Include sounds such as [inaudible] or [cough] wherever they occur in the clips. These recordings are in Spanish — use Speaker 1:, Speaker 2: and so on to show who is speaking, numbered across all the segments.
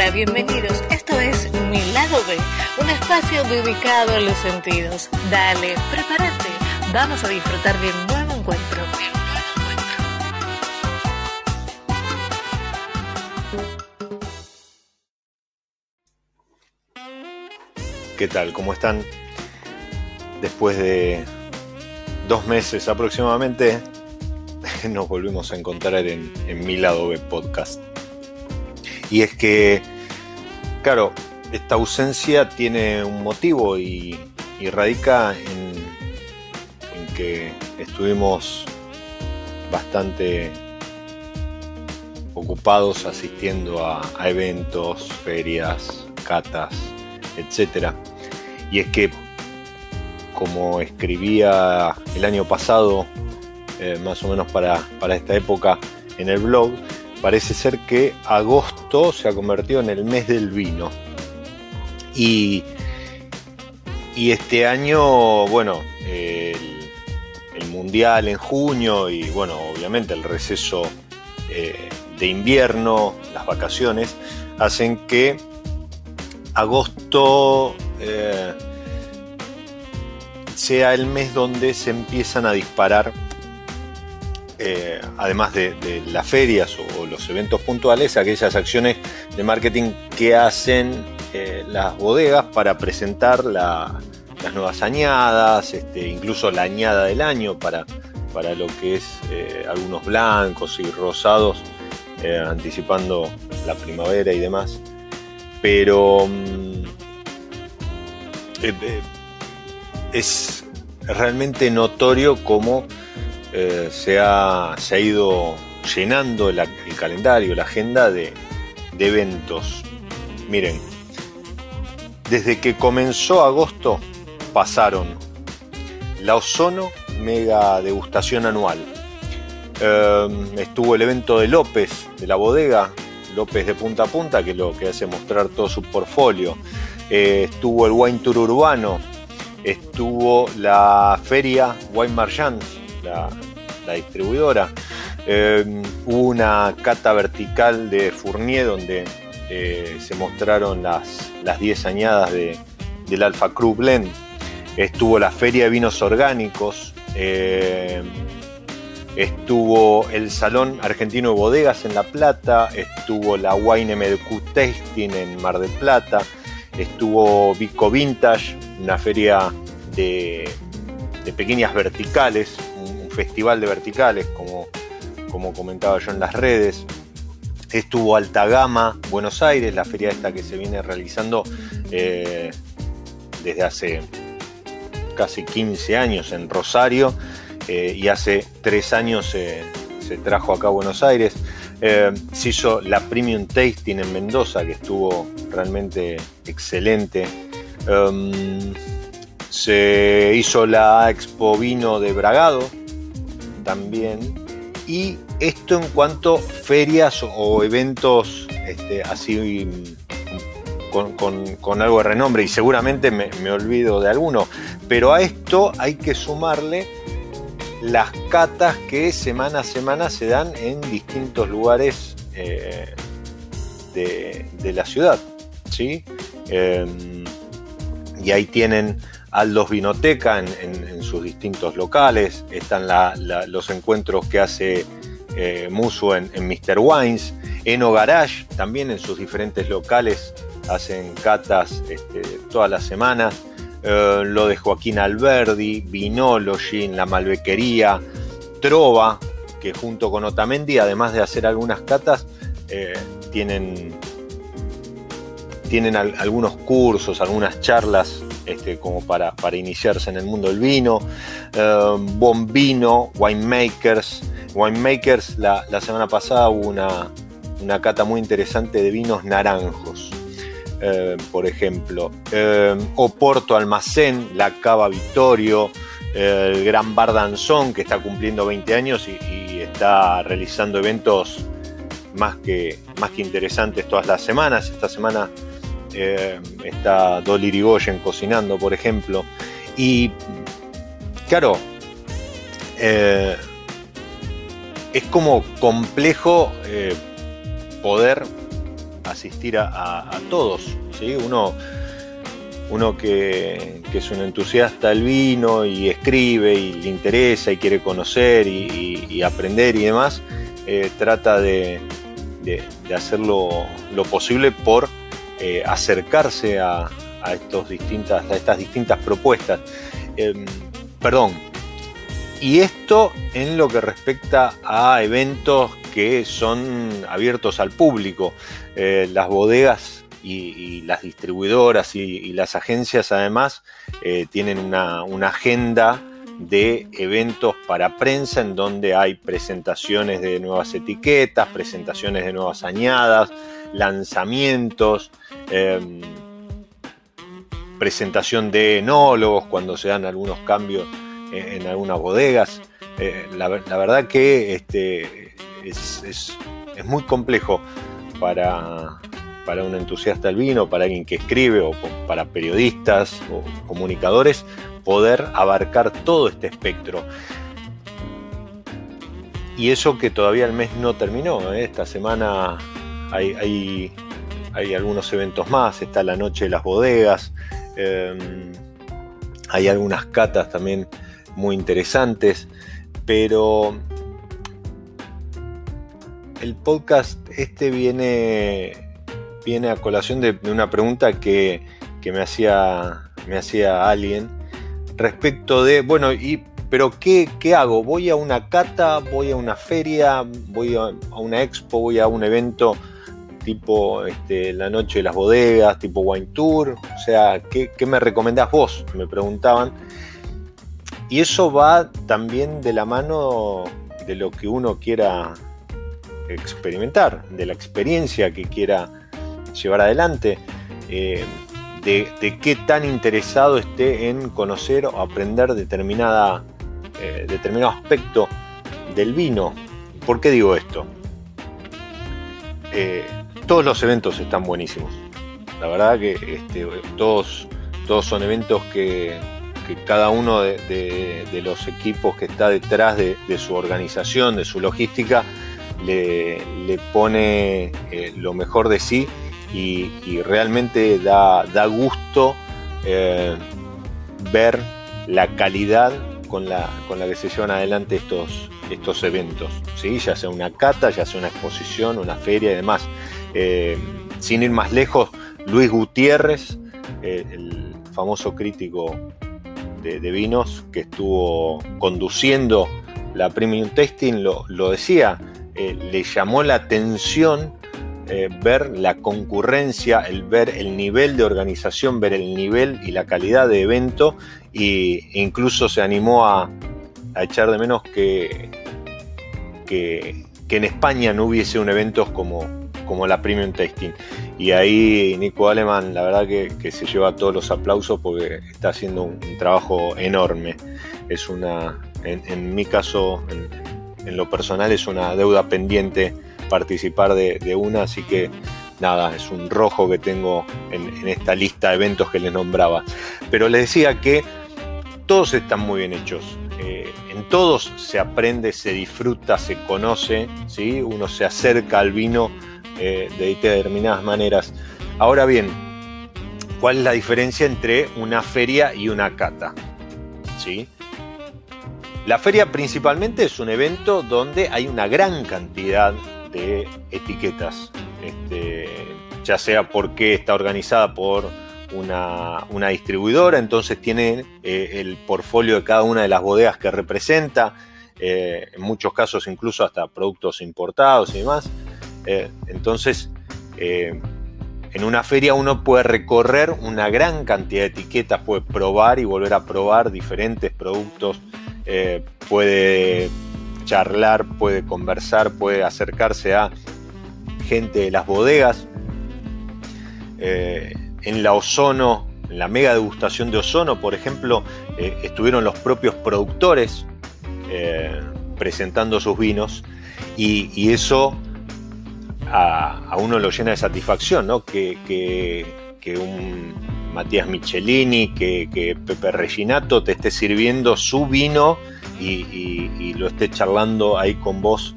Speaker 1: Hola, bienvenidos. Esto es Mi Lado B, un espacio dedicado a los sentidos. Dale, prepárate. Vamos a disfrutar de un nuevo encuentro.
Speaker 2: ¿Qué tal? ¿Cómo están? Después de dos meses aproximadamente, [laughs] nos volvimos a encontrar en, Mi Lado B podcast. Y es que, claro, esta ausencia tiene un motivo y, radica en, que estuvimos bastante ocupados asistiendo a, eventos, ferias, catas, etc. Y es que, como escribía el año pasado, eh, más o menos para, para esta época en el blog, parece ser que agosto se ha convertido en el mes del vino. Y, este año, bueno, el, mundial en junio y bueno, obviamente el receso eh, de invierno, las vacaciones, hacen que agosto eh, sea el mes donde se empiezan a disparar eh, además de, las ferias o, los eventos puntuales, aquellas acciones de marketing que hacen eh, las bodegas para presentar las nuevas añadas, este, incluso la añada del año para, para lo que es eh, algunos blancos y rosados, anticipando la primavera y demás. Pero mm, es realmente notorio cómo eh, se, ha, ido llenando el calendario, la agenda de, eventos. Miren, desde que comenzó agosto pasaron la Ozono Mega Degustación Anual. Em, estuvo el evento de López, de la bodega, López de punta a punta, que lo que hace mostrar todo su portfolio. Eh, estuvo el Wine Tour Urbano, estuvo la feria Wine Marchand, la, distribuidora. Eh, hubo una cata vertical de Fournier donde eh, se mostraron las, las 10 añadas de, del Alfa Cru Blend. Estuvo la Feria de Vinos Orgánicos. Eh, estuvo el Salón Argentino de Bodegas en La Plata. Estuvo la Wine MDQ Tasting en Mar del Plata. Estuvo Vico Vintage, una feria de, de pequeñas verticales, festival de verticales, como, como comentaba yo en las redes. Estuvo Alta Gama, Buenos Aires, la feria esta que se viene realizando eh, desde hace casi 15 años en Rosario eh, y hace 3 años se trajo acá a Buenos Aires. Eh, se hizo la Premium Tasting en Mendoza, que estuvo realmente excelente. Em, se hizo la Expo Vino de Bragado, también. Y esto en cuanto a ferias o eventos este, así con, algo de renombre, y seguramente me, olvido de alguno, pero a esto hay que sumarle las catas que semana a semana se dan en distintos lugares eh, de, la ciudad. ¿sí? Em, y ahí tienen Aldos Vinoteca en, sus distintos locales, están los encuentros que hace eh, en, Mr. Wines, Eno Garage también en sus diferentes locales hacen catas este, todas las semanas, eh, lo de Joaquín Alberdi, Vinology en la Malbequería, Trova, que junto con Otamendi, además de hacer algunas catas, eh, tienen, tienen algunos cursos, algunas charlas este, como para, iniciarse en el mundo del vino. Eh, Bombino, Winemakers. Winemakers, la, la semana pasada hubo una, cata muy interesante de vinos naranjos. Eh, por ejemplo, eh, Oporto Almacén, la Cava Vittorio, el Gran Bardanzón, que está cumpliendo 20 años y, está realizando eventos más que, más que interesantes todas las semanas. Esta semana eh, está Dolly Rigoyen cocinando, por ejemplo. Y claro, eh, es como complejo eh, poder asistir a, todos. ¿sí? Uno, uno que, es un entusiasta del vino y escribe y le interesa y quiere conocer y, aprender y demás, trata de, hacer lo, posible por eh, acercarse a, estos distintas, a estas distintas propuestas. Em, perdón, y esto en lo que respecta a eventos que son abiertos al público. Eh, las bodegas y, las distribuidoras y, las agencias además eh, tienen una, agenda de eventos para prensa en donde hay presentaciones de nuevas etiquetas, presentaciones de nuevas añadas, lanzamientos, em, presentación de enólogos cuando se dan algunos cambios en, algunas bodegas. Eh, la, verdad que este, es, muy complejo para, para un entusiasta del vino, para alguien que escribe o para periodistas o comunicadores, poder abarcar todo este espectro. Y eso que todavía el mes no terminó. ¿eh? Esta semana hay, algunos eventos más. Está la noche de las bodegas. Em, hay algunas catas también muy interesantes, pero el podcast este viene, viene a colación de, una pregunta que, me, hacía, me hacía alguien respecto de, bueno, y, pero ¿qué, ¿qué, hago? ¿Voy a una cata? ¿Voy a una feria? ¿Voy a, una expo? ¿Voy a un evento tipo este, la noche de las bodegas, tipo wine tour? O sea, ¿qué, me recomendás vos? Me preguntaban. Y eso va también de la mano de lo que uno quiera experimentar, de la experiencia que quiera llevar adelante, eh, de, qué tan interesado esté en conocer o aprender determinada, eh, determinado aspecto del vino. ¿Por qué digo esto? Eh, todos los eventos están buenísimos. La verdad que este, todos, todos son eventos que, cada uno de, los equipos que está detrás de, su organización, de su logística, le, pone eh, lo mejor de sí y, realmente da, gusto eh, ver la calidad con la, con la que se llevan adelante estos, estos eventos, ¿sí? ya sea una cata, ya sea una exposición, una feria y demás. Eh, sin ir más lejos, Luis Gutiérrez, el famoso crítico de, vinos que estuvo conduciendo la Premium Tasting lo, decía, eh, le llamó la atención eh, ver la concurrencia, el ver el nivel de organización, ver el nivel y la calidad de evento e incluso se animó a, echar de menos que, que en España no hubiese un evento como, como la Premium Tasting. Y ahí Nico Aleman, la verdad que, se lleva todos los aplausos porque está haciendo un, trabajo enorme. Es una, en, mi caso, en, lo personal, es una deuda pendiente participar de, una, así que nada, es un rojo que tengo en, esta lista de eventos que les nombraba. Pero les decía que todos están muy bien hechos. Eh, en todos se aprende, se disfruta, se conoce, ¿sí? uno se acerca al vino eh, de determinadas maneras. Ahora bien, ¿cuál es la diferencia entre una feria y una cata? ¿Sí? La feria principalmente es un evento donde hay una gran cantidad de etiquetas, este, ya sea porque está organizada por una, distribuidora, entonces tiene eh, el portfolio de cada una de las bodegas que representa, eh, en muchos casos incluso hasta productos importados y demás. Eh, entonces, eh, en una feria uno puede recorrer una gran cantidad de etiquetas, puede probar y volver a probar diferentes productos, eh, puede charlar, puede conversar, puede acercarse a gente de las bodegas. en la Ozono, en la mega degustación de Ozono, por ejemplo, estuvieron los propios productores presentando sus vinos y eso a, uno lo llena de satisfacción, ¿no? Que, un Matías Michelini, que, Pepe Reginato te esté sirviendo su vino y, lo esté charlando ahí con vos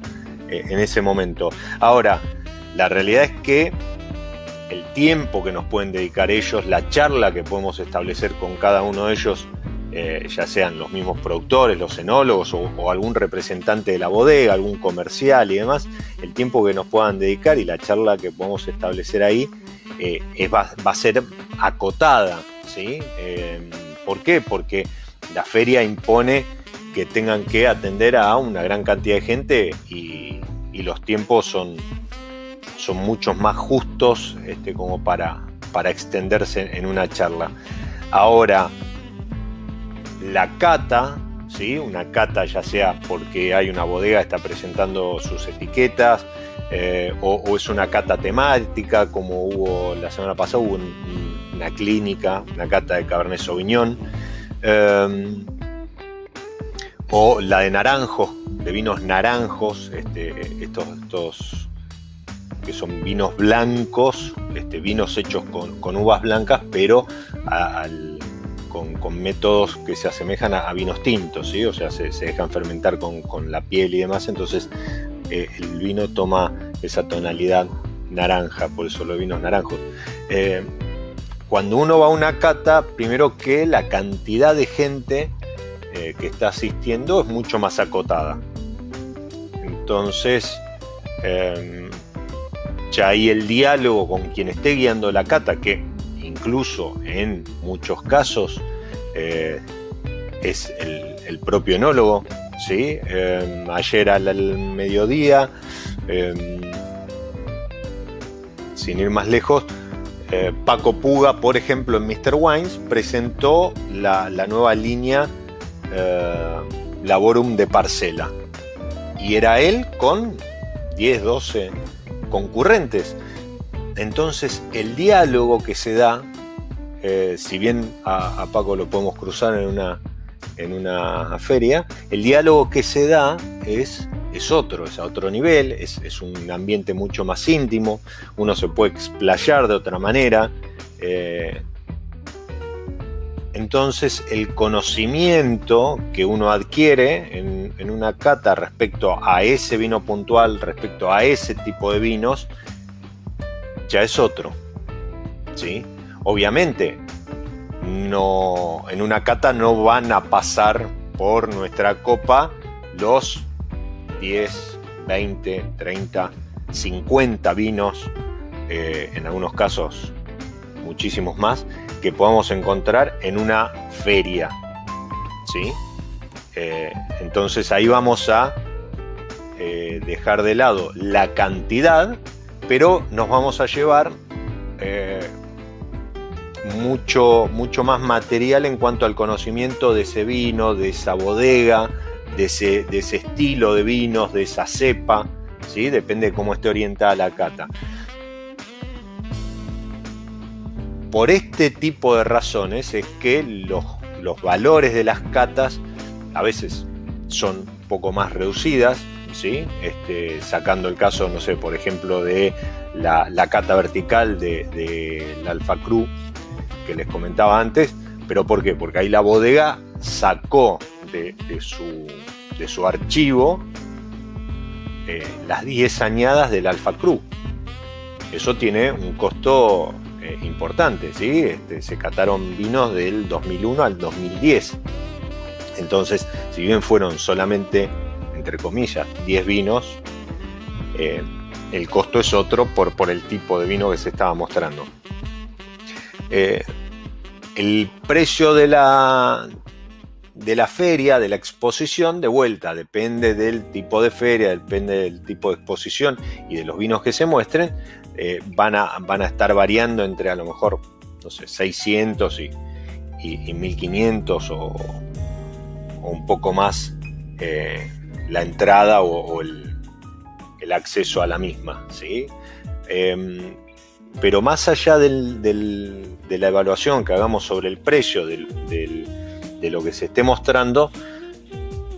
Speaker 2: eh, en ese momento. Ahora, la realidad es que el tiempo que nos pueden dedicar ellos, la charla que podemos establecer con cada uno de ellos, eh, ya sean los mismos productores, los enólogos o, algún representante de la bodega, algún comercial y demás, el tiempo que nos puedan dedicar y la charla que podemos establecer ahí eh, va, a ser acotada. ¿sí? Eh, ¿Por qué? Porque la feria impone que tengan que atender a una gran cantidad de gente y, los tiempos son, son muchos más justos este, como para, para extenderse en una charla. Ahora, la cata, ¿sí? una cata ya sea porque hay una bodega está presentando sus etiquetas, eh, o, es una cata temática, como hubo la semana pasada, hubo una clínica, una cata de Cabernet Sauvignon, em, o la de naranjos, de vinos naranjos, este, estos, estos que son vinos blancos, este, vinos hechos con, uvas blancas, pero al con, métodos que se asemejan a, vinos tintos, ¿sí? o sea, se, dejan fermentar con, la piel y demás, entonces eh, el vino toma esa tonalidad naranja, por eso los vinos naranjos. Eh, cuando uno va a una cata, primero que la cantidad de gente eh, que está asistiendo es mucho más acotada. Entonces, ya ahí el diálogo con quien esté guiando la cata, que incluso en muchos casos eh, es el, propio enólogo. ¿sí? Em, ayer al, mediodía, em, sin ir más lejos, eh, Paco Puga, por ejemplo, en Mr. Wines, presentó la, nueva línea eh, Laborum de Parcela. Y era él con 10, 12 concurrentes. Entonces el diálogo que se da, eh, si bien a, Paco lo podemos cruzar en una, en una feria, el diálogo que se da es, es otro, es a otro nivel, es, un ambiente mucho más íntimo, uno se puede explayar de otra manera. Eh, entonces el conocimiento que uno adquiere en, en, una cata respecto a ese vino puntual, respecto a ese tipo de vinos, ya es otro. ¿sí? Obviamente, no, en una cata no van a pasar por nuestra copa los 10, 20, 30, 50 vinos, eh, en algunos casos muchísimos más, que podamos encontrar en una feria. ¿sí? Eh, entonces ahí vamos a eh, dejar de lado la cantidad pero nos vamos a llevar eh, mucho, mucho más material en cuanto al conocimiento de ese vino, de esa bodega, de ese, de ese estilo de vinos, de esa cepa, ¿sí? depende de cómo esté orientada la cata. Por este tipo de razones es que los, los valores de las catas a veces son un poco más reducidas, ¿sí? Este, sacando el caso, no sé, por ejemplo, de la, cata vertical del de, Alfa Cru que les comentaba antes, pero ¿por qué? Porque ahí la bodega sacó de, su, de su, archivo eh, las 10 añadas del Alfa Cru. Eso tiene un costo eh, importante, ¿sí? Este, se cataron vinos del 2001 al 2010. Entonces, si bien fueron solamente entre comillas, 10 vinos, eh, el costo es otro por, por, el tipo de vino que se estaba mostrando. Eh, el precio de la, de la feria, de la exposición, de vuelta, depende del tipo de feria, depende del tipo de exposición y de los vinos que se muestren, eh, van, a, van a estar variando entre a lo mejor, no sé, 600 y, y, 1500 o, o, un poco más la entrada o, el, acceso a la misma. ¿sí? Em, pero más allá de la evaluación que hagamos sobre el precio de lo que se esté mostrando,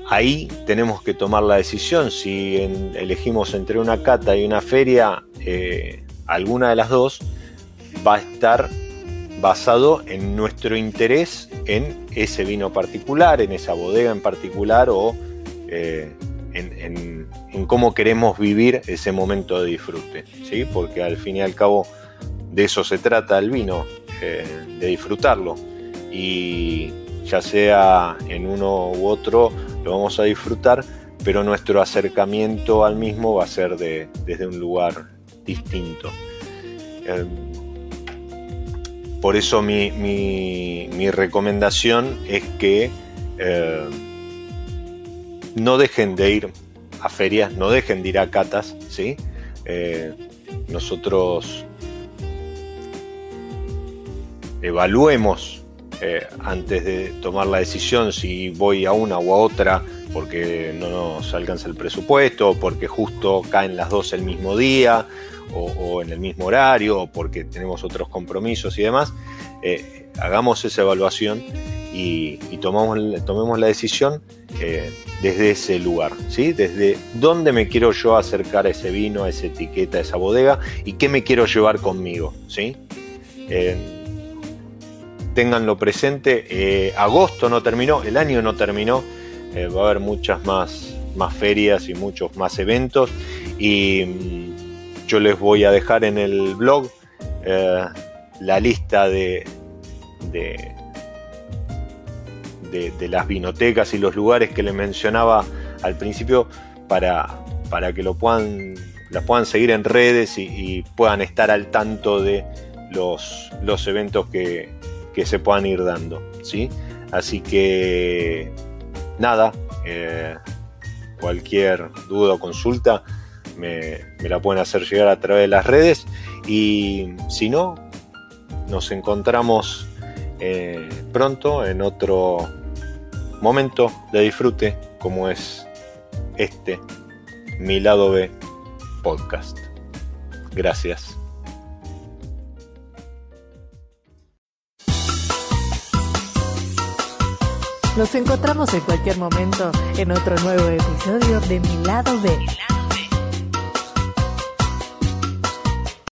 Speaker 2: ahí tenemos que tomar la decisión. Si elegimos entre una cata y una feria, eh, alguna de las dos va a estar basado en nuestro interés en ese vino particular, en esa bodega en particular o eh, en, cómo queremos vivir ese momento de disfrute, ¿sí? porque al fin y al cabo de eso se trata el vino, eh, de disfrutarlo. Y ya sea en uno u otro, lo vamos a disfrutar, pero nuestro acercamiento al mismo va a ser desde un lugar distinto. Em, por eso mi, recomendación es que em, no dejen de ir a ferias, no dejen de ir a catas, ¿sí? Eh, nosotros evaluemos eh, antes de tomar la decisión si voy a una u a otra porque no nos alcanza el presupuesto, porque justo caen las dos el mismo día, o, en el mismo horario, o porque tenemos otros compromisos y demás, eh, hagamos esa evaluación y, tomamos, tomemos la decisión eh, desde ese lugar, ¿sí? Desde dónde me quiero yo acercar a ese vino, a esa etiqueta, a esa bodega y qué me quiero llevar conmigo, ¿sí? Ténganlo presente, agosto no terminó, el año no terminó, eh, va a haber muchas más, más ferias y muchos más eventos. Y mm, yo les voy a dejar en el blog eh, la lista de, de, las vinotecas y los lugares que les mencionaba al principio para, para que lo puedan, las puedan seguir en redes y, puedan estar al tanto de los, los eventos que, que se puedan ir dando. ¿sí? Así que nada, eh, cualquier duda o consulta me, la pueden hacer llegar a través de las redes y si no, nos encontramos eh, pronto en otro momento de disfrute como es este, mi lado B podcast. Gracias.
Speaker 1: Nos encontramos en cualquier momento en otro nuevo episodio de Mi lado B.